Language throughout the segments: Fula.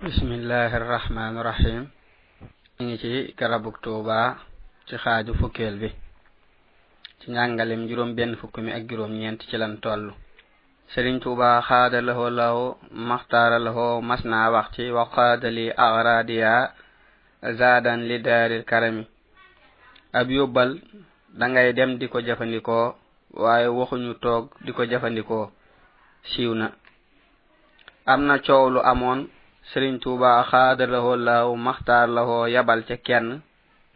bismillahi irrahmani irrahim ñu ngi ci garabuk tuuba ci xaaju fukkeel bi ci njàngalem juróom benn fukk mi ak juróom ñeent ci lan toll. Sëriñ tuuba xaada lahoo lahoo maxtaara lahoo mas naa wax ci wa xaada li agradiya zaadan li daaril karami. Ab yóbbal da ngay dem di ko jëfandikoo waaye waxuñu toog di ko jëfandikoo. Siiw na. Am na coow lu amoon sëriñ tuuba xaada xaadarlahoo laaw maxtaar lahoo yabal ca kenn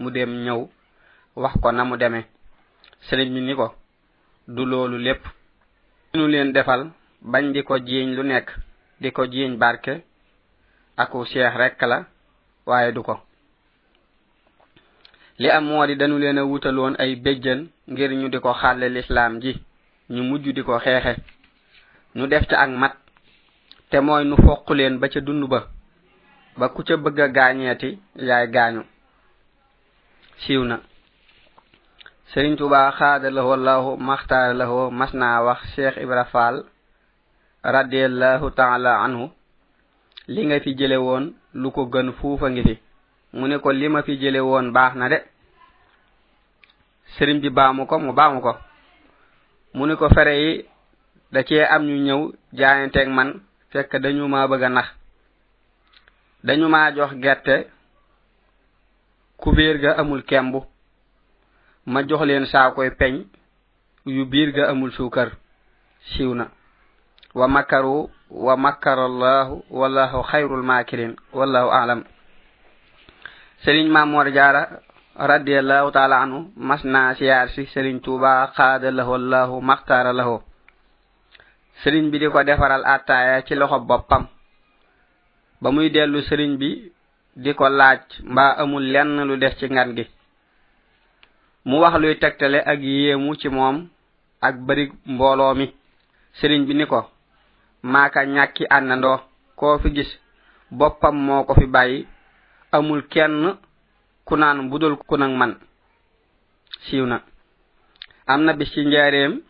mu dem ñëw wax ko na mu deme. Sëriñ bi ni ko du loolu lépp. Nu leen defal bañ di ko jiiñ lu nekk di ko jiiñ barke aku seex rekk la waaye du ko. Li am moo di dañu leen a wutaloon ay béjjën ngir ñu di ko xàlle lislaam ji ñu mujj di ko xeexe. Ñu def ca ak mat te mooy nu foq leen ba ca dund ba ba ku ca bëgg a gaañeeti yaay gaañu. Siiw na. Sëriñ tuba xaada lahoo lahu maxtaar lahoo mas naa wax cheikh ibra faal radiallahu taala anhu li nga fi jële woon lu ko gën fuufa ngi fi. Mu ne ko li ma fi jële woon baax na de. Sëriñ bi baamu ko mu baamu ko. Mu ne ko fere yi da cee am ñu ñëw jaayanteeg man fekk dañu ma bëgg a nax. Dañu maa jox gerte kubéer ga amul kemb ma jox leen saakoy peñ yu biir ga amul suukar. Siiw na. Wa makaru wa makara allahu wallahu xayrul maakirin wallahu alam. Sëriñ maamoor jaara radiallahu taala anhu mas naa siyaar si sëriñ tuuba xaada lahu allahu maxtaara lahu sëriñ bi di ko defaral attaaya ci loxo boppam. Ba muy dellu sëriñ bi di ko laaj mbaa amul lenn lu des ci ngan gi. Mu wax luy tegtale ak yéemu ci moom ak bari mbooloo mi. Sëriñ bi ni ko maaka ñàkki àndandoo. Koo fi gis boppam moo ko fi bàyyi. Amul kenn ku naan budul ku nag man. Siiw na. Am na bis ci njaareem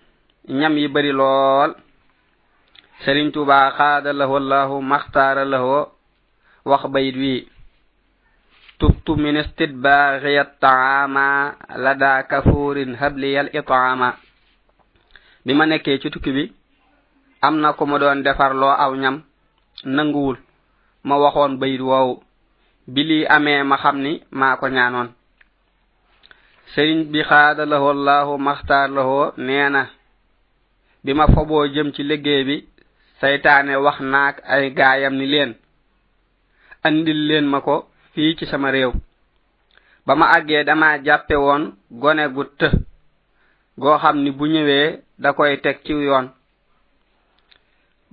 ñam yi bari lool. sëriñ tuuba xaada lahu allahu maxtaara lahu wax bayit wi tubtu min istidbaari taama lada kafurin kafuurin habliyal itaama. Bi ma nekkee ci tukki bi am na ku ma doon defar loo aw ñam nanguwul ma waxoon bayit woowu bi lii amee ma xam ni maa ko ñaanoon. Sëriñ bi xaada lahu allahu maxtaar lahu nee na bi ma foboo jëm ci liggéey bi saytaane wax naak ay gaayam ni leen andil leen ma ko fii ci sama réew. Ba ma àggee dama jàppe woon gone gu të goo xam ni bu ñëwee da koy teg ci yoon.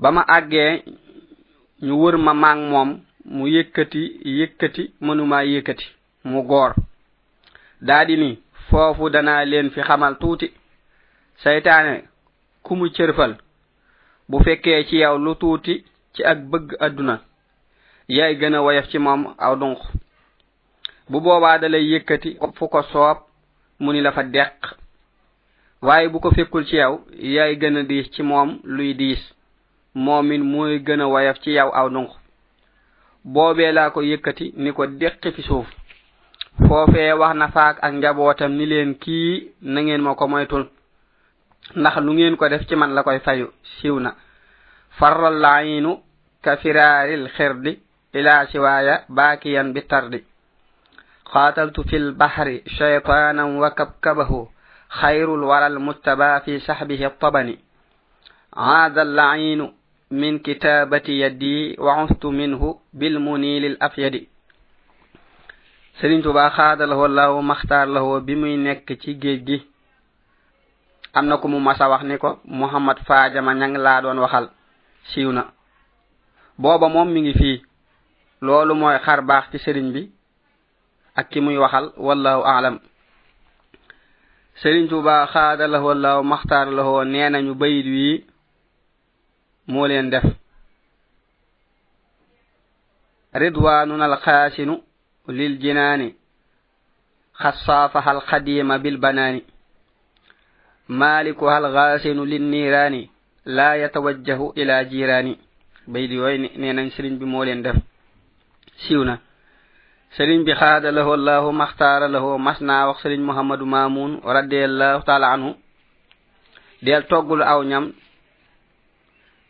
Ba ma àggee ñu wër ma maag moom mu yëkkati yëkkati mënuma yëkkati mu goor daldi ni foofu danaa leen fi xamal tuuti. Seytaane ku mu cërfal bu fekkee ci yow lu tuuti ci ak bëgg àdduna yaay gën a woyof ci moom aw dunq bu boobaa da lay yëkkati fu ko soob mu ni la fa deq. Waaye bu ko fekkul ci yow yaay gën a diis ci moom luy diis. Moomin mooy gën a woyof ci yow aw dunq boobee laa ko yëkkati ni ko deqi fi suuf. Foofee wax na faak ak njabootam ni leen kii na ngeen ma ko moytul. ndax lu ngeen ko def ci man la koy fayu siiw na farral laayinu ka firaaril xirdi ila siwaaya baakiyan bi tardi qaataltu fi lbahri shaytaanan wa kabkabahu خير الورى المتبى في سحبه min عاد اللعين wa ustu minhu وعثت منه بالمنيل الأفيد سرين توبا خاد له الله مختار له بمي نك تي am na ku mu masa wax ni ko muhammad faajama ñang laa doon waxal. Siiw na. Booba moom mi ngi fii. Loolu mooy xar baax ci sëriñ bi ak ki muy waxal wallahu aalam sëriñ tuba xaada lahu wallahu maxtaar lahu nee nañu bayit wii moo leen def. Ridwanun alxaasinu lil jinaani xassaafaha alxadiima bilbanaani malikuha alghasinu linnirani la yatawajjahu ila jirani baydi way nee nañ sëriñ bi moo leen def. Siwna sëriñ bi xaada lahu allahu maxtaara lahu masna wax sëriñ muhammadu mamun radiallahu taala anhu. Del toggul aw ñam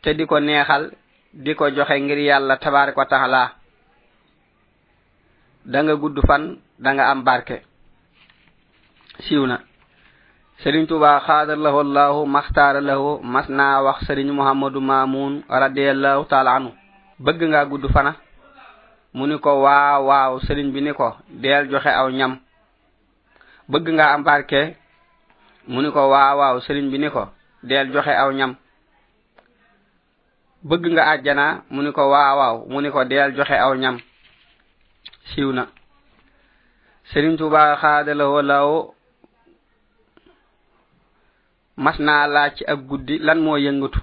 te di ko neexal di ko joxe ngir yàlla tabaaraka wa taala. Da nga gudd fan da nga am barke. Siwna serigne touba xaadaralahu allahu maxtaaralahu lahu masna wax serigne muhammadu mamoun radiallahu taala anhu. Bëgg nga gudd fana? Mu ni ko waaw waaw serigne bi ni ko deel joxe aw ñam. Bëgg nga am barke? Mu ni ko waaw waaw serigne bi ni ko deel joxe aw ñam. Bëgg nga àjjana? Mu ni ko waaw waaw mu ni ko deel joxe aw ñam. Siiw na. Serigne touba xaadaralahu allahu mas naa laaj ci ak guddi lan moo yëngatu?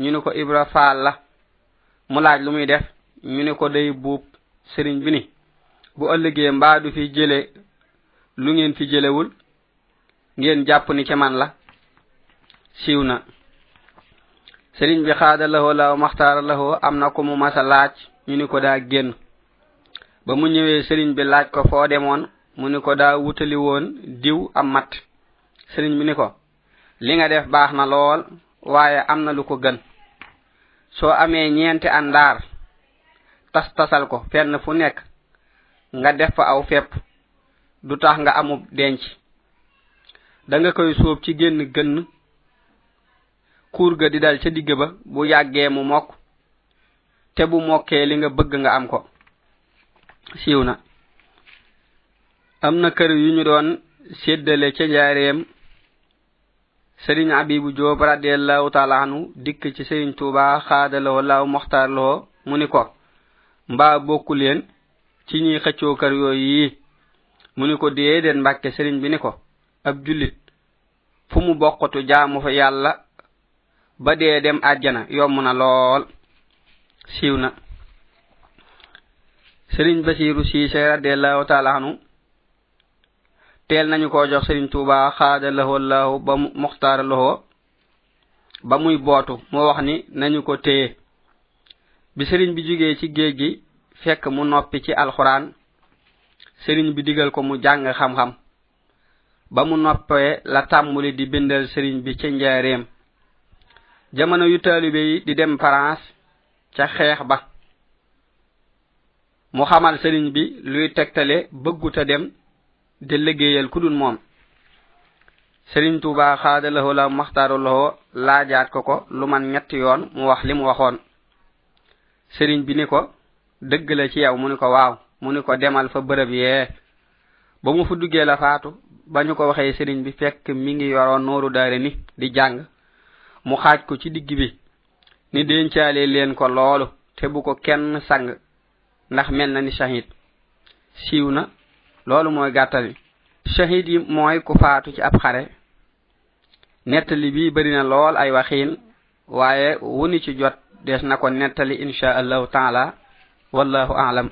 Ñu ni ko ibra faal la. Mu laaj lu muy def. Ñu ne ko day buub. Sëriñ bi ni bu ëllëgee mbaa du fi jële lu ngeen fi jëlewul ngeen jàpp ni ci man la. Siiw na. Sëriñ bi xaada lahoo law maxtaara lahoo am na ko mu masa laaj. Ñu ni ko daa génn. Ba mu ñëwee sëriñ bi laaj ko foo demoon mu ni ko daa wutali woon diw am mat. Sëriñ bi ni ko li nga def baax na lool waaye am na lu ko gën. Soo amee ñeenti àndaar tas tasal ko fenn fu nekk nga def fa aw fepp. Du tax nga amub denc. Da nga koy sóob ci génn gënn. Kuur ga di dal ca digg ba bu yàggee mu mokk. Te bu mokkee li nga bëgg nga am ko. Siiw na. Am na kër yu ñu doon séddale ca njaareem sëriñ abibu joob radiallahu taala anu dikk ci sëriñ tuuba xaadaloo law moxtaarloo mu ni ko mbaa bokku leen ci ñuy xëccoo kër yooyu yi mu ni ko déedéet mbàkke sëriñ bi ni ko ab jullit fu mu bokkatu jaamu fa yàlla ba dee dem àjjana yomb na lool. Siiw na. Sëriñ basiiru siise radiallahu taala anu teel nañu ko jox sëriñ tuuba xaada lahoo lahu ba mu muxtaara lahoo ba muy bootu. Moo wax ni nañu ko téye. Bi sëriñ bi jógee ci géej gi fekk mu noppi ci alxuraan sëriñ bi digal ko mu jàng xam-xam. Ba mu noppee la tàmbuli di bindal sëriñ bi ca njaareem. Jamono yu taalibe yi di dem France ca xeex ba. Mu xamal sëriñ bi luy tegtale bëgguta dem de liggéeyal ku dul moom. Sëriñ tuuba xaadalahu la maxtaaru lahoo laajaat ko ko lu man ñetti yoon mu wax li mu waxoon. Sëriñ bi ni ko dëgg la ci yow mu ni ko waaw mu ni ko demal fa bërëb yee. Ba mu fu duggee la faatu ba ñu ko waxee sëriñ bi fekk mi ngi yoroon nooru daare ni di jàng. Mu xaaj ko ci digg bi ni dencaale leen ko loolu te bu ko kenn sang ndax mel na ni shahid. Siiw na loolu mooy gàttali shahid yi mooy ku faatu ci ab xare. Nettali bi bari na lool ay waxiin waaye wuni ci jot des na ko nettali insha allahu taala. Wallahu alam.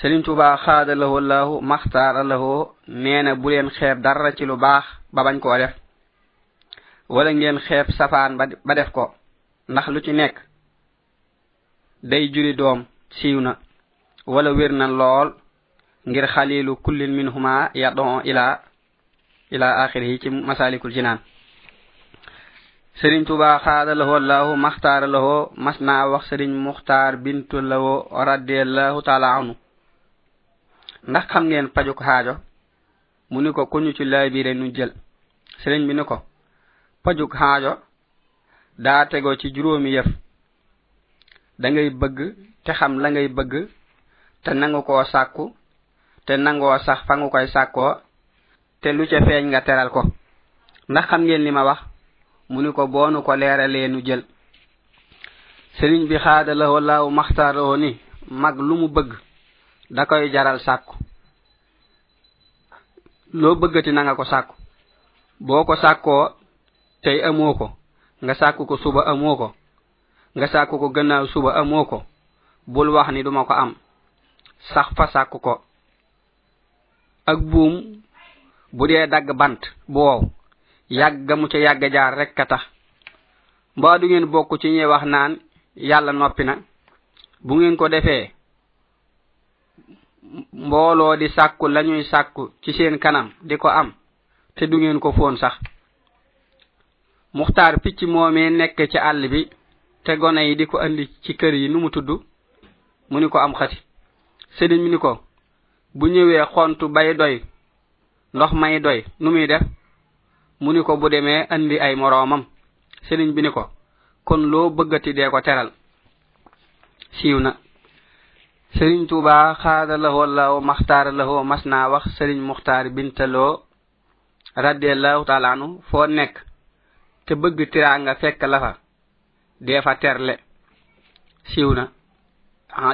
Sëriñ tuba xaada lahu allahu maxtaara lahu nee na bu leen xeeb dara ci lu baax ba bañ koo def. Wala ngeen xeeb safaan ba def ko. Ndax lu ci nekk day juri doom siiw na. wala wér na lool ngir xalilu kullin minhuma yadon ila ila akhirih ci masalikul jinan serigne touba khada lahu wallahu makhtar lahu masna wax serigne mukhtar bintu lawo radiyallahu ta'ala anhu. Ndax xam ngeen pajuk haajo mu ni ko kuñu ci lay bi nu jël. Serigne bi ni ko pajuk haajo daa tego ci juróomi yëf. Da ngay bëgg te xam la ngay bëgg te nangu koo sàkku te nangoo sax fa nga koy sàkkoo te lu ca feeñ nga teral ko. Ndax xam ngeen li ma wax? Mu ni ko boonu ko leeralee nu jël. Sëriñ bi xaada lahoo laaw maxtaaroo ni mag lu mu bëgg da koy jaral sàkku loo bëggati na nga ko sàkku boo ko sàkkoo tey amoo ko. Nga sàkku ko suba amoo ko. Nga sàkku ko gannaaw suba amoo ko. Bul wax ni duma ko am. sax fa sàkk ko. Ak buum bu dee dagg bant bu wow yàgg mu ca yàgg jaar rek ka tax. Mbaa du ngeen bokk ci ñuy wax naan yàlla noppi na. Bu ngeen ko defee mbooloo di sàkku lañuy sàkku ci seen kanam di ko am te du ngeen ko foon sax. Muxtaar picc moomee nekk ci àll bi te gone yi di ko andi ci kër yi nu mu tudd mu ni ko am xati. sëriñ mi ni ko bu ñëwee xontu bay doy ndox may doy nu muy def? Mu ni ko bu demee andi ay moroomam. Sëriñ bi ni ko kon loo bëggati dee ko teral. Siiw na. Sëriñ tuuba xaada lahoo law maxtaara lahoo mas naa wax sëriñ muxtaar bintaloo radiallahu taala anu foo nekk te bëgg tiraa nga fekk la fa dee fa terle. Siiw na.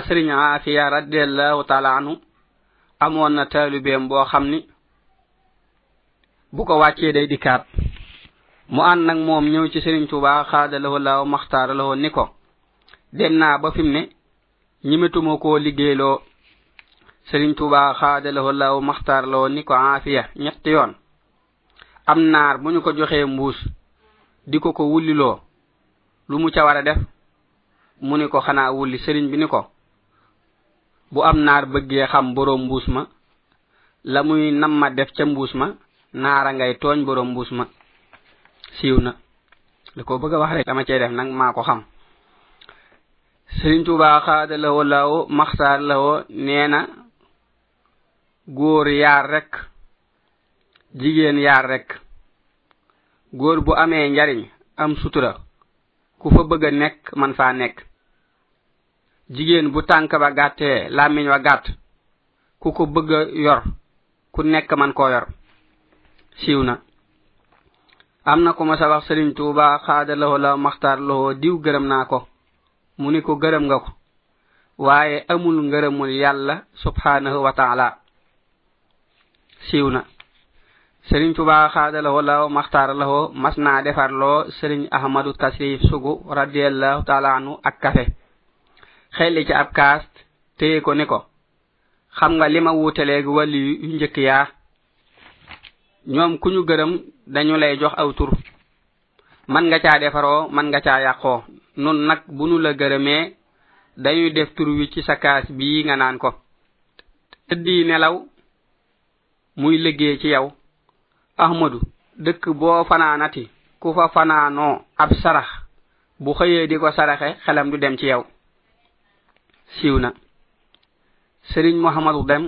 sëriñ aafiya radiallahu taala anu amoon na taalibeem boo xam ni bu ko wàccee day dikkaat. Mu ànd nag moom ñëw ci sëriñ tuuba xaadalahu laaw maxtaaralahu ni ko dem naa ba fi mu ne ñimetuma koo liggéeyloo. Sëriñ tuuba xaadalahu laaw maxtaaralahu ni ko aafiya ñetti yoon. Am naar bu ñu ko joxee mbuus di ko ko wulliloo. Lu mu ca war a def? mu ni ko xanaa wulli sëriñ bi ni ko bu am naar bëggee xam boroom mbuus ma la muy nam ma def ca mbuus ma naara ngay tooñ boroom mbuus ma. Siiw na. Li ko bëgg a wax rek dama cey def nag maa ko xam. Sëriñ tuuba xaada lawo lawo maxsaar lawo nee na góor yaar rek jigéen yaar rek góor bu amee njariñ am sutura ku fa bëgg a nekk man faa nekk. jigéen bu tànk ba gàttee làmmiñ wa gàtt ku ko bëgg a yor ku nekk man koo yor. Siiw na. Am na ku ma sa wax sëriñ tuuba xaada lawo la maxtaar lowoo diw gërëm naa ko. Mu ni ko gërëm nga ko. Waaye amul ngërëmul yàlla subhanahu wa taala. Siiw na. Sëriñ tuuba xaada lawo la maxtaar lowoo mas naa defarloo sëriñ ahmadu tasrif sugu radiallahu taala anu ak kafe. Xelli ci ab kaas téye ko ni ko xam nga li ma wuutaleeg wàlli yu njëkk yaa ñoom ku ñu gërëm dañu lay jox aw tur. Man nga caa defaroo man nga caa yàqoo. Nun nag bu nu la gërëmee dañuy def tur wi ci sa kaas bii nga naan ko. Tëddi nelaw muy liggéey ci yow. Ahmadu dëkk boo fanaanati ku fa fanaanoo ab sarax bu xëyee di ko saraxe xelam du dem ci yow. siiw na sëriñ mohamadu dem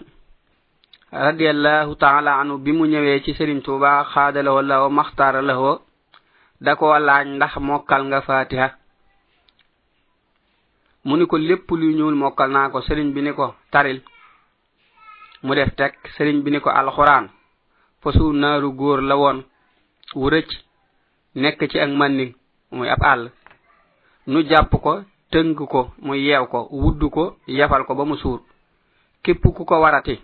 radiallahu taala anu bi mu ñëwee ci sëriñ tuuba xaadalawoo lawo maxtaara lawoo da ko laaj ndax mokkal nga fatiha mu ni ko lépp luy ñuul mokkal naa ko sëriñ bi ni ko taril. Mu def teg sëriñ bi ni ko alxuraan. Fasu naaru góor la woon wu rëcc nekk ci ak mànni muy ab àll. Nu jàpp ko tëng ko mu yeew ko wudd ko yefal ko ba mu suur. Képp ku ko warati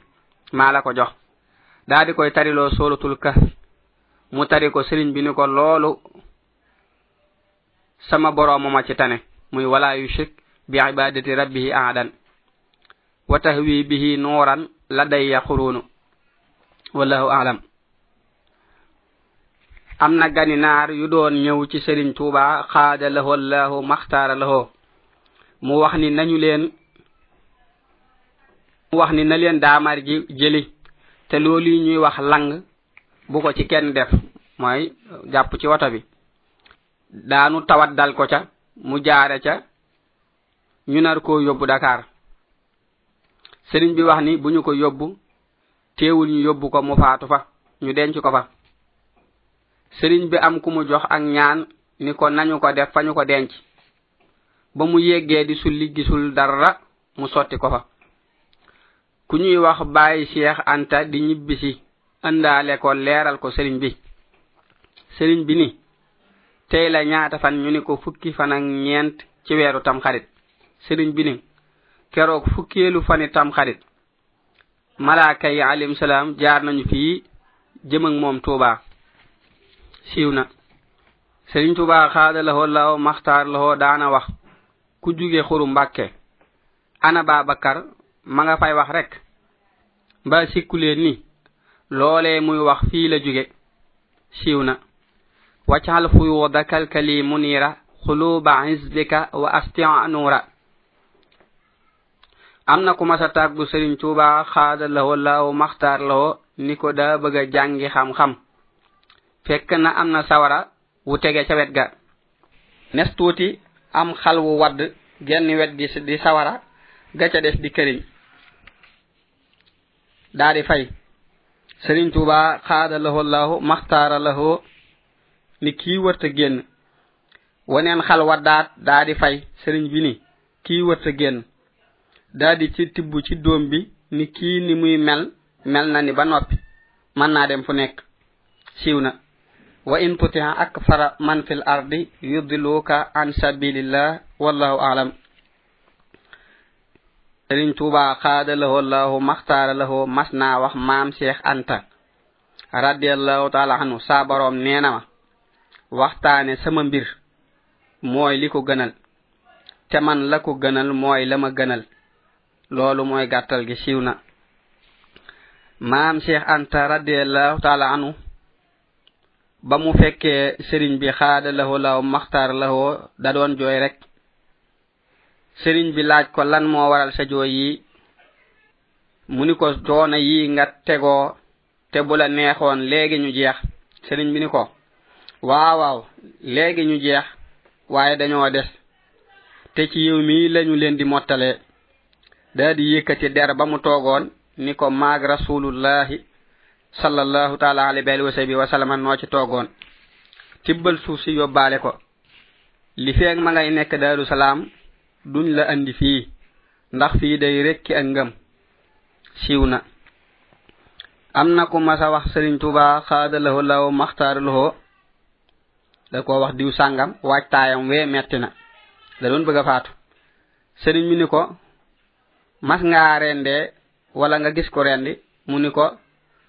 maa la ko jox. Daa di koy tariloo solatul kahfi mu tari ko sëriñ bi ni ko loolu sama borooma ma ci tane. Muy wala yushrik bi ibadati rabbihi ahadan. Wa tahwi bihi nuuran ladayya xurunu wallahu alam. Am na ganinaar yu doon ñëw ci sëriñ tuuba xaada lahoo allahu maxtaara lahoo mu wax ni nañu leen mu wax ni na leen daamar ji jëli te loolu ñuy wax lang bu ko ci kenn def mooy jàpp ci woto bi. Daanu tawat dal ko ca mu jaare ca ñu nar koo yóbbu Dakar. Sëriñ bi wax ni bu ñu ko yóbbu teewul ñu yóbbu ko mu faatu fa ñu denc ko fa. Sëriñ bi am ku mu jox ak ñaan ni ko nañu ko def fa ñu ko denc. ba mu yeggee di sulli gisul dara mu sotti ko fa. Ku ñuy wax bàyyi cheikh anta di ñibbisi ëndaale ko leeral ko sëriñ bi. Sëriñ bi ni tey la ñaata fan ñu ni ko fukki fan ak ñeent ci weeru tam xarit sëriñ bi ni keroog fukkeelu fani tam xarit malaaka yi alayhim salaam jaar nañu fii jëm ak moom tuuba. Siiw na. Sëriñ tuuba xaada lahoo law maxtaar lahoo daana wax. ku jóge xuru mbàkke. Ana baabakar ma nga fay wax rek. Ba sikkuleen ni loolee muy wax fii la jóge siiw na. Waccaxal fuyuudaka alkali munira xuluuba xisbika wa astia nuura. Am na ku masa tàggu sëriñ tuuba xaada lawo law maxtaar lawo ni ko daa bëgg a jàngi xam-xam. Fekk na am na sawara wu tege ca wet ga. Nes tuuti am xal wu wadd genn wet gi di sawara gaca des di këriñ. Daa di fay. Sëriñ tuuba xaada lahu lahu maxtaara lahu ni kii wërta génn. Waneen xal waddaat daa di fay. Sëriñ bi ni kii wërta génn. Daa di ci tibb ci doom bi ni kii ni muy mel mel na ni ba noppi. Mën naa dem fu nekk. Siiw na. وإن تطع أكثر من في الأرض يضلوك عن سبيل الله والله أعلم. سرين توبا خاد له الله مختار له مسنا وخ مام شيخ أنت. رضي الله تعالى عنه صابرهم نينما. وقتان سمنبير موي ليكو غنال تمن لكو غنال موي لما غنال لولو موي غاتل جي مام شيخ أنت رضي الله تعالى عنه ba mu fekkee sëriñ bi xaada lahoo law maxtaar lahoo da doon jooy rek. sëriñ bi laaj ko lan moo waral sa jooy yi. mu ni ko coono yi nga tegoo te bu la neexoon léegi ñu jeex. sëriñ bi ni ko waaw waaw léegi ñu jeex waaye dañoo des. te ci yiw mii lañu leen di mottalee daa di yëkkati der ba mu toogoon ni ko maag rasulullahi sallallahu taala alayhi alihi wa sahbihi wa sallam noo ci toogoon. Tibbal suuf si yóbbaale ko. Li feeg ma ngay nekk daaru salaam duñ la andi fii ndax fii day rekki ak ngëm. Siiw na. Am na ku masa wax sëriñ tuba xaadalaho law maxtaaraloho da ko wax diw sàngam waajtaayam wee metti na. Da doon bëgg a faatu. Sëriñ mi ni ko mas ngaa rendee wala nga gis ko rendi? Mu ni ko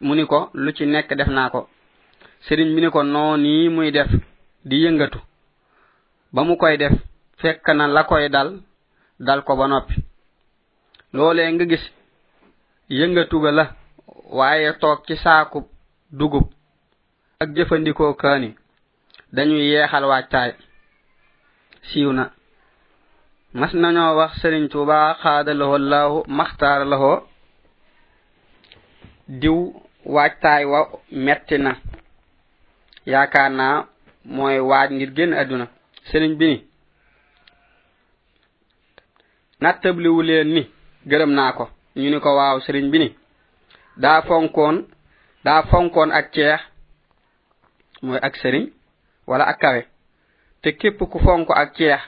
mu ni ko lu ci nekk def naa ko. Sëriñ mi ni ko noo nii muy def di yëngatu. Ba mu koy def fekk na la koy dal dal ko ba noppi. Loolee nga gis yëngatu ga la waaye toog ci saaku dugub ak jëfandikoo kaani dañuy yeexal waajtaay. Siiw na. Mas nañoo wax sëriñ tuuba xaadalahoo laahu maxtaaralahoo diw waajtaay wa metti na. Yaakaar naa mooy waaj ngir génn àdduna. Sëriñ bi ni nattabliwu leen ni gërëm naa ko. Ñu ni ko waaw sëriñ bi ni daa fonkoon daa fonkoon ak ceex mooy ak sëriñ wala ak kawe. Te képp ku fonk ak ceex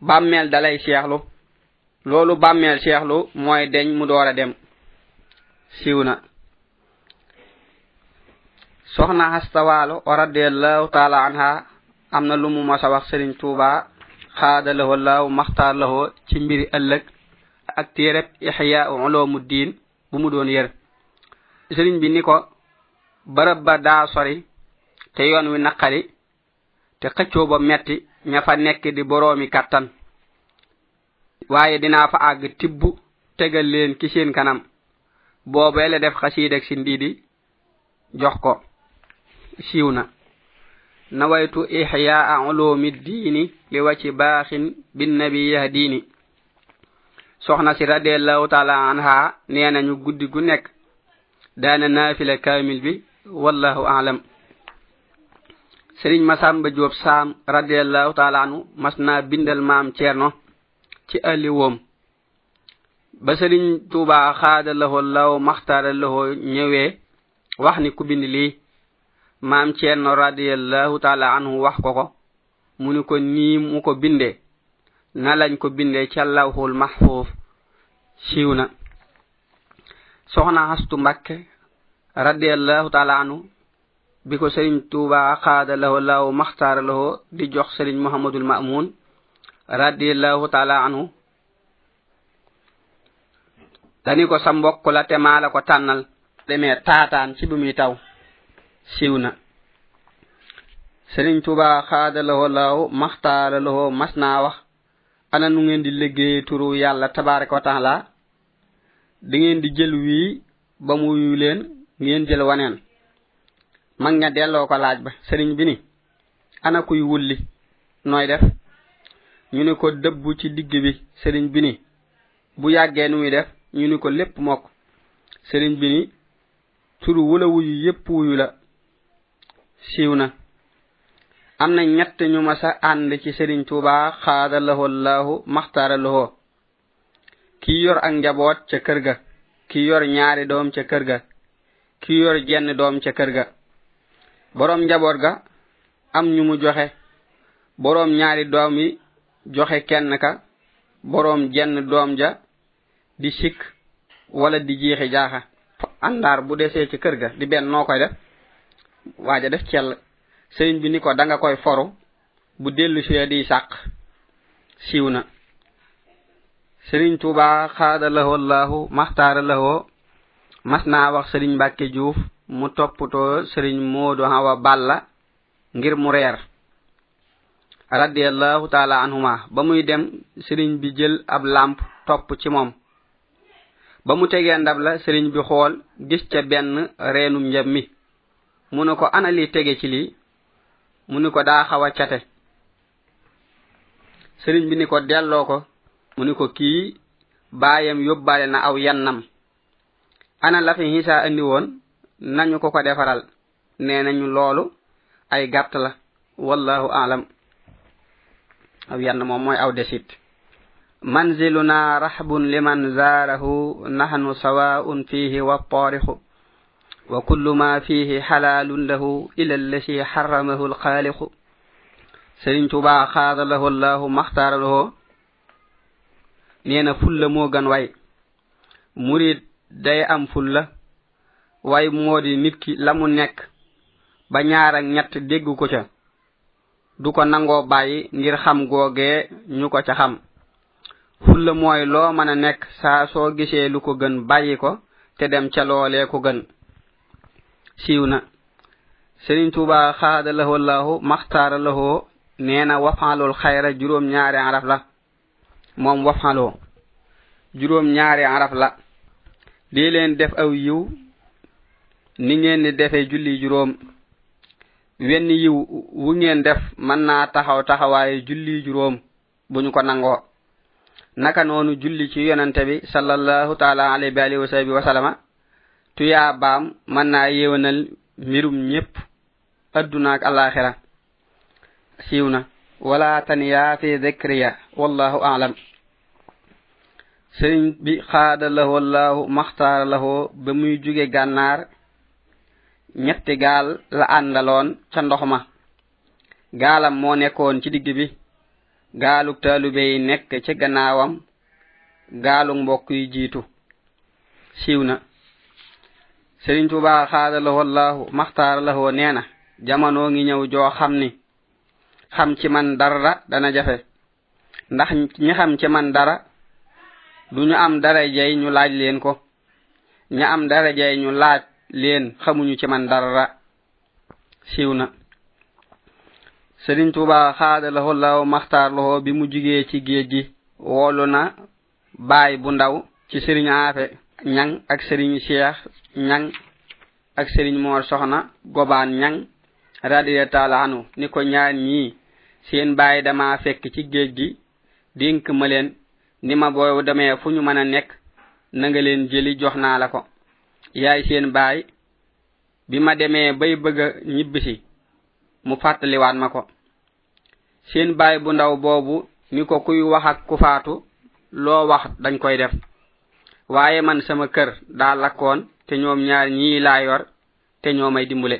bàmmeel dalay seexlu. Loolu bàmmeel seexlu mooy deñ mu door a dem. siiw na soxna hastawaalo o radiallahu taala anha am na lu mu mas wax sëriñ tuuba xaada lahoo laaw maxtaar lahoo ci mbiri ëllëg ak téereb ixyaa uloomu diin bu mu doon yër sëriñ bi ni ko barab ba daa sori te yoon wi naqari te xëccoo ba metti ña fa nekk di boroomi kàttan. Waaye dinaa fa àgg tibb tegal leen ki seen kanam. boobee la def xasiidak si dii di jox ko siiw na. Nawaytu ixyaa ulumi diini li wa ci baaxin binnabi yahdiini soxna si radiallahu taala anha nee nañu guddi gu nekk daana naafila kaamil bi wallahu alam. Sëriñ masamba jóob saam radiallahu taala anu mas naa bindal maam ceerno ci alliwoom ba sëriñ tuuba xaada laho law maxtaara laho ñëwee wax ni ku bind lii maam ceenno radiallahu taala anhu wax ko ko mu ni ko nii mu ko bindee na lañ ko bindee ca lawhul mahfuuf siiw na. Soxna hastu mbakke radiallahu taala anhu bi ko sëriñ tuuba xaada laho law maxtaara laho di jox sëriñ muhammadul ma'mun radiallahu taala anhu dani ko sa mbokk la te maa la ko tànnal demee taataan ci bu muy taw. Siiw na. Sëriñ tuba xaada laho laaw maxtaara laho mas naa wax ana nu ngeen di liggéey turu yàlla tabaraka wa taala? Da ngeen di jël wii ba muyu leen ngeen jël waneen. Mag nga delloo ko laaj ba sëriñ bi ni ana kuy wulli? Nooy def? Ñu ne ko dëbb ci digg bi sëriñ bi ni bu yàggee nu muy def? ñu ni ko lépp mokk. Sëriñ bi ni turu wula wuyu yépp wuyu la. Siiw na. Am na ñett ñu ma sa ànd ci sëriñ tuuba xaada xaadalahoo laahu maxtaaralahoo. Kii yor ak njaboot ca kër ga. Kii yor ñaari doom ca kër ga. Kii yor jenn doom ca kër ga. Boroom njaboot ga am ñu mu joxe. Boroom ñaari doom yi joxe kenn ka. Boroom jenn doom ja di sikk wala di jeexi jaaxa. Àndaar bu desee ci kër ga di benn noo koy def? Waaja def cell. Sëriñ bi ni ko da nga koy foru bu dellu suyee di sàq. Siiw na. Sëriñ tuuba xaada lahoo allahu maxtaara lahoo mas naa wax sëriñ mbàkke juuf mu toppatoo sëriñ moodu hawa balla ngir mu reer. Radiallahu taala anhuma ba muy dem sëriñ bi jël ab làmp topp ci moom. ba mu tegee ndab la sëriñ bi xool gis ca benn reenum njab mi. Mu ne ko ana li tege ci lii? Mu ni ko daa xaw a cate. Sëriñ bi ni ko delloo ko. Mu ni ko kii baayam yóbbaale na aw yannam. Ana la fi xisa andi woon? Nañu ko ko defaral. Nee nañu loolu ay gàtt la. Wallahu alam. Aw yann moom mooy aw desit. منزلنا رحب لمن زاره نحن سواء فيه والطارق وكل ما فيه حلال له إلى الذي حرمه الخالق سرين توبا خاض له الله مختار له نينا فل موغان واي مريد day am fulla way moodi nit ki la mu nekk ba ñaar ak ñett dégg ko ca du ko nangoo bàyyi ngir xam googee ñu ko ca xam. Fulla mooy loo mën a nekk saa soo gisee lu ko gën bàyyi ko te dem ca loolee ko gën. Siiw na. Sëriñ tuuba xaada lahoo lahu maxtaara lahoo nee na wafaalul xayra juróom ñaari araf la. Moom wafaaloo. Juróom ñaari araf la. Di leen def aw yiw ni ngeen di defee julli juróom. Wenn yiw wu ngeen def mën naa taxaw taxawaaye julli juróom bu ñu ko nangoo. naka noonu julli ci yonante bi sallallahu taala alayhi wa alihi wa sahbihi wa sallama. tuyaa baam mën naa yeewanal mbirum ñépp adduna ak alaxira siiw na. wala taniya fi dhikriya wallahu a'lam. Sëriñ bi xaada lahu allahu maxtaara lahu ba muy jóge gànnaar. ñetti gaal la àndaloon ca ndox ma. gaalam moo nekkoon ci digg bi. gaalug taalibe yi nekk ci gannaawam gaalug mbokk yi jiitu. Siiw na. Sëriñ tuba xaada lahu allahu maxtaaralahu nee na jamono ngi ñëw joo xam ni xam ci man dara dana jafe. Ndax ñi xam ci man dara duñu am dara jey ñu laaj leen ko. Ña am dara jey ñu laaj leen xamuñu ci man dara. Siiw na. sëriñ tuuba xaadala hollaw maxtaar loxo bi mu jugee ci géej gi woolu na baay bu ndaw ci sëriñ aafe ñang ak sëriñ cheikh ñang ak sëriñ moor soxna gobaan ñang radiya taala anu ni ko ñaar ñii seen baay dama fekk ci géej gi dénk ma leen ni ma booy demee fu ñu mën a nekk na nga leen jëli jox naa la ko. Yaay seen baay bi ma demee bay bëgg a ñibbisi mu fàttaliwaat ma ko. Seen baay bu ndaw boobu ni ko kuy wax ak ku faatu loo wax dañ koy def. Waaye man sama kër daa lakkoon te ñoom ñaar ñii laa yor te ñoo may dimbule.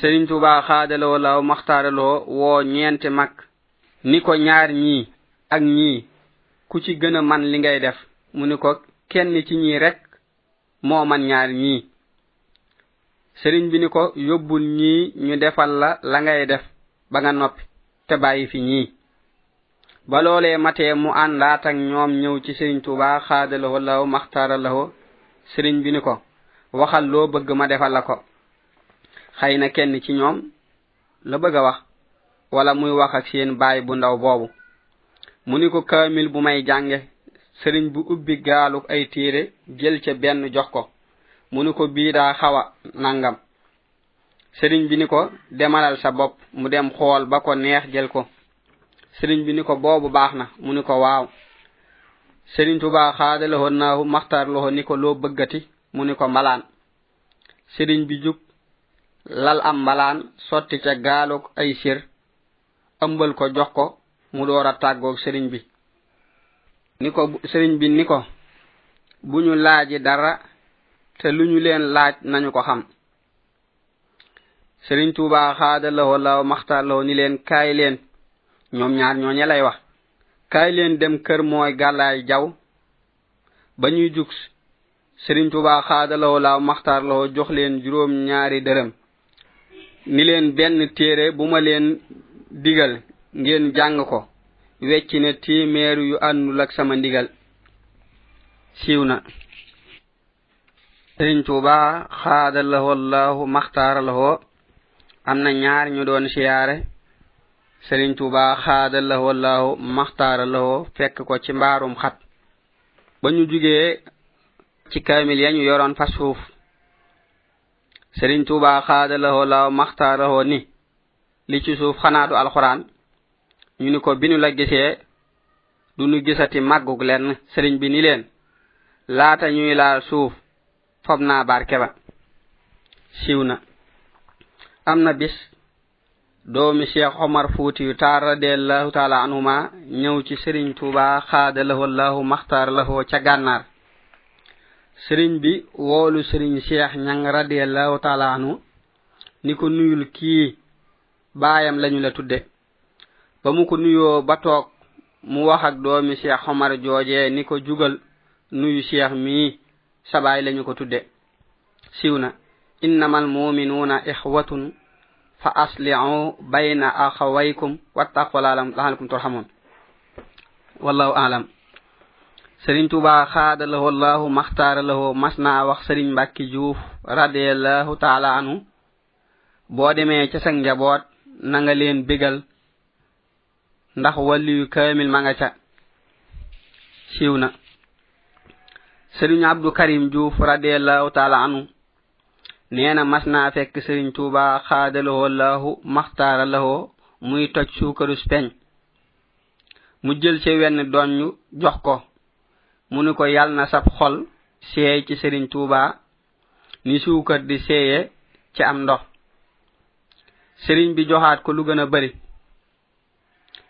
Sëriñ tuba xaadaloo law maxtaaraloo woo ñeenti mag ni ko ñaar ñii ak ñii ku ci gën a man li ngay def. Mu ni ko kenn ci ñii rek moo man ñaar ñii. sëriñ bi ni ko yóbbul ñii ñu defal la la ngay def ba nga noppi te bàyyi fi ñii. Ba loolee matee mu àndaat ak ñoom ñëw ci sëriñ tuuba xaadalaho law maxtaaralaho. Sëriñ bi ni ko waxal loo bëgg ma defal la ko. Xëy na kenn ci ñoom la bëgg a wax wala muy wax ak seen baay bu ndaw boobu. Mu ni ko kaamil bu may jànge sëriñ bu ubbi gaalu ay téere jël ca benn jox ko. mu munu ko biiɗa xawa nangam. Sëriñ bi ni ko demalal sa bopp mu dem xool ba ko neex jël ko. Sëriñ bi ni ko boobu baax na mu ni ko waaw. Sëriñ tuba xaadalahoo naahu maxtarlohoo ni ko loo bëggati? mu ni ko mbalaan. Sëriñ bi jug lal am mbalaan sotti ca gaaloog ay sir ëmbal ko jox ko mu door a tàggoog sëriñ bi. Ni ko sëriñ bi ni ko bu ñu laaji dara te lu ñu leen laaj nañu ko xam. Sëriñ tuuba xaadalawoo law maxtalawoo ni leen kaay leen. Ñoom ñaar ñooñe lay wax. Kaay leen dem kër mooy gàllaay jaw. Ba ñuy jug sëriñ tuuba xaadalawoo law maxtarlawoo jox leen juróom ñaari dërëm. Ni leen benn téere bu ma leen digal ngeen jàng ko. Wecc ne téeméer yu àndul ak sama ndigal. Siiw na. sëriñ tuuba xaadalaho allahu maxtaaralaho. Am na ñaar ñu doon siyaare. Sëriñ tuuba xaadalaho allahu maxtaaralaho fekk ko ci mbaarum xat. Ba ñu jugee ci kaamil ya ñu yoroon fa suuf sëriñ tuuba xaadalaho allahu maxtaaralaho ni li ci suuf xanaa du alxuraan. Ñu ni ko bi ñu la gisee du nu gisati màggug lenn. Sëriñ bi ni leen laata ñuy laal suuf fob fobna barke ba. Siw na am na bis doomi cheikh omar fuuti yu taar radiallahu taala anhuma ñëw ci sëriñ tuuba xaada lahu allahu maxtaar lahu ca gànnaar. Sëriñ bi woolu sëriñ cheikh ñang radiallahu taala anhu ni ko nuyul kii baayam lañu la tudde. Ba mu ko nuyoo ba toog mu wax ak doomi cheikh omar joojee ni ko jugal nuyu cheikh mii. saɓayi leñu ko tudde. Siwna innama almuminuuna ixwatun fa asliu bayna akhawaykum wattaqulalam lahalkum turhamun wallahu alam. Serigne touba xaada lahu allahu maxtaara laho masna wax serigne mbàkki juuf radiallahu taala anu boo demee ca sa njaboot na nga leen bégal ndax wàlliyu kaamil ma nga ca. Siiw na serigne abdou karim diouf radiyallahu taala anu neena mas naa fekk sëriñ tuuba xaadalahoo laahu maxtaara lahoo muy toj suukarus peñ mu jël ci wenn doñu jox ko. Mu ni ko yal na sab xol seey ci sëriñ tuuba ni suukar di seeye ci am ndox. Sëriñ bi joxaat ko lu gën a bari.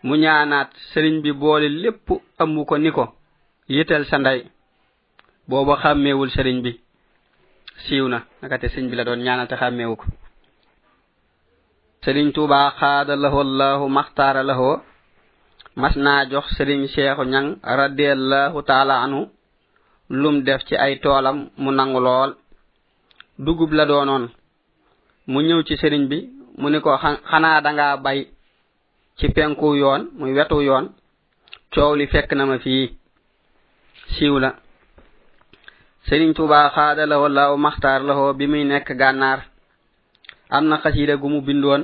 Mu ñaanaat sëriñ bi boole lépp amu ko ni ko yital sa ndey. booba xàmmeewul sëriñ bi. Siiw na nakate sëñ bi la doon ñaanal te xàmmeewu ko. Sëriñ tuuba xaada lahu allahu maxtaara lahu mas naa jox sëriñ cheikhu ñang radiallahu taala anu lum def ci ay toolam mu nangu lool. Dugub la doonoon. Mu ñëw ci sëriñ bi mu ni ko xanaa dangaa bay ci penku yoon muy wetu yoon. Coow li fekk na ma fii. Siiw la. serigne touba xaada xaadalawo law maxtaar lawo bi muy nekk gànnaar. Am na xasiida gu mu bindoon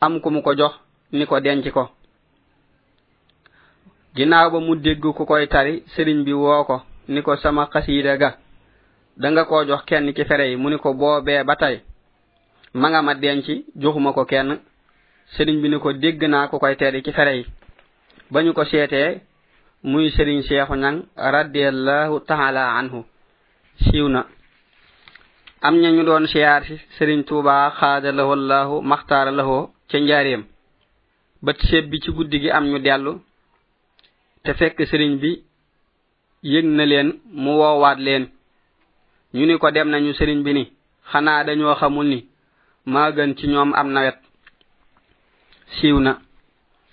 am ku mu ko jox ni ko denc ko. Ginnaaw ba mu dégg ku koy tari sëriñ bi woo ko ni ko sama xasiida ga da nga koo jox kenn ci fere yi mu ni ko boobee ba tey ma nga ma denc joxuma ko kenn. Sëriñ bi ni ko dégg naa ku koy teri ci fere yi. Ba ñu ko seetee muy sëriñ cheikhu ñang radiallahu taala anhu. Siiw na. Am ña ñu doon siyaar si sëriñ tuubaa xaada lahu llahu maxtaara lahoo ca njaareem. Ba seeb bi ci guddi gi am ñu dellu te fekk sëriñ bi yëg na leen mu woowaat leen. Ñu ni ko dem nañu sëriñ bi ni xanaa dañoo xamul ni maa gën ci ñoom am nawet. Siiw na.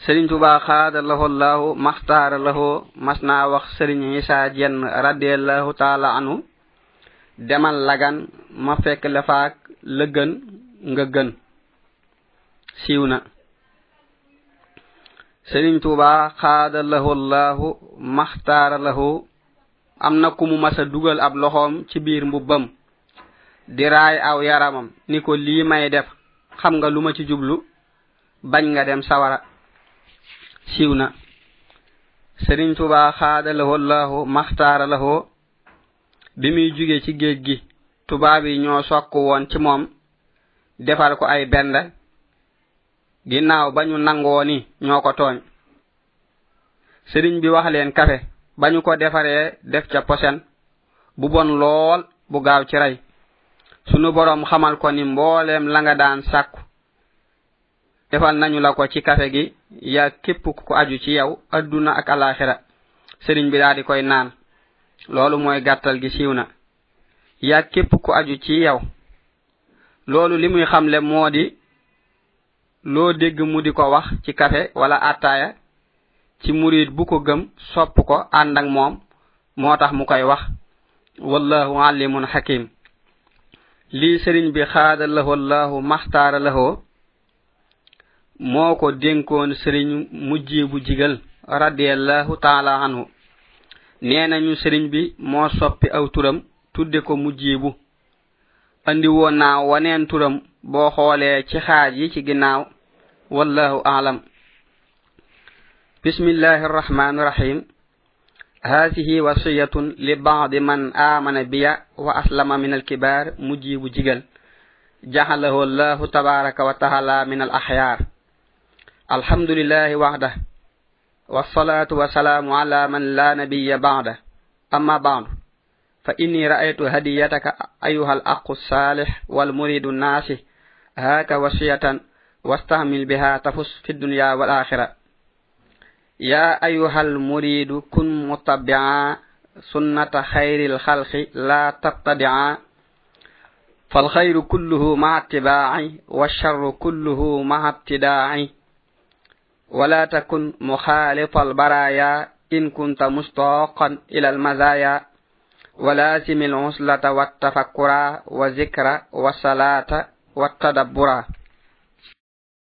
sëriñ tuba xaadallahu allahu maxtaara lahu mas naa wax sëriñ isa jenn radiallahu taala anu demal lagan ma fekk la faak la gën nga gën. Siiw na. Sëriñ tuba xaadallahu allahu maxtaara lahu am na ku mu masa dugal ab loxoom ci biir mbubbam di raay aw yaramam ni ko lii may def xam nga lu ma ci jublu? Bañ nga dem sawara. siiw na sëriñ tuba xaada tubaa xaadalahoo lahoo maxtaaralahoo bi muy jóge ci géej gi tubaab yi ñoo sokk woon ci moom defal ko ay bend ginnaaw ba ñu nangoo ni ñoo ko tooñ. Sëriñ bi wax leen kafe ba ñu ko defaree def ca posen bu bon lool bu gaaw ci rey. Sunu boroom xamal ko ni mbooleem la nga daan sàkku defal nañu la ko ci kafe gi yaa képp ku ko aju ci yow adduna ak alaxira sëriñ bi daa di koy naan loolu mooy gàttal gi siiw na. Yaa képp ku aju ci yow loolu li muy xamle moo di loo dégg mu di ko wax ci kafe wala attaaya ci murid bu ko gëm sopp ko ànd ak moom moo tax mu koy wax. Wallahu alimun hakim. Lii sëriñ bi xaada lahu allahu maxtaara lahoo moo ko dénkoon sëriñ mujji bu jigal radiallahu taala anhu nee nañu sëriñ bi moo soppi aw turam tudde ko mujjibu andi woon naa waneen turam boo xoolee ci xaaj yi ci ginnaaw wallahu aalam bismillahi arrahmani irrahim هذه وصية لبعض من آمن بي وأسلم من الكبار مجيب جيجل جعله الله تبارك وتعالى من الأحيار الحمد لله وحده والصلاة والسلام على من لا نبي بعده أما بعد فإني رأيت هديتك أيها الأخ الصالح والمريد الناس هاك وصية واستعمل بها تفس في الدنيا والآخرة يا أيها المريد كن متبعا سنة خير الخلق لا تبتدعا فالخير كله مع اتباع والشر كله مع ابتداع ولا تكن مخالف البرايا إن كنت مشتاقا إلى المزايا. ولازم العسلة والتفكر وذكر والصلاة والتدبر.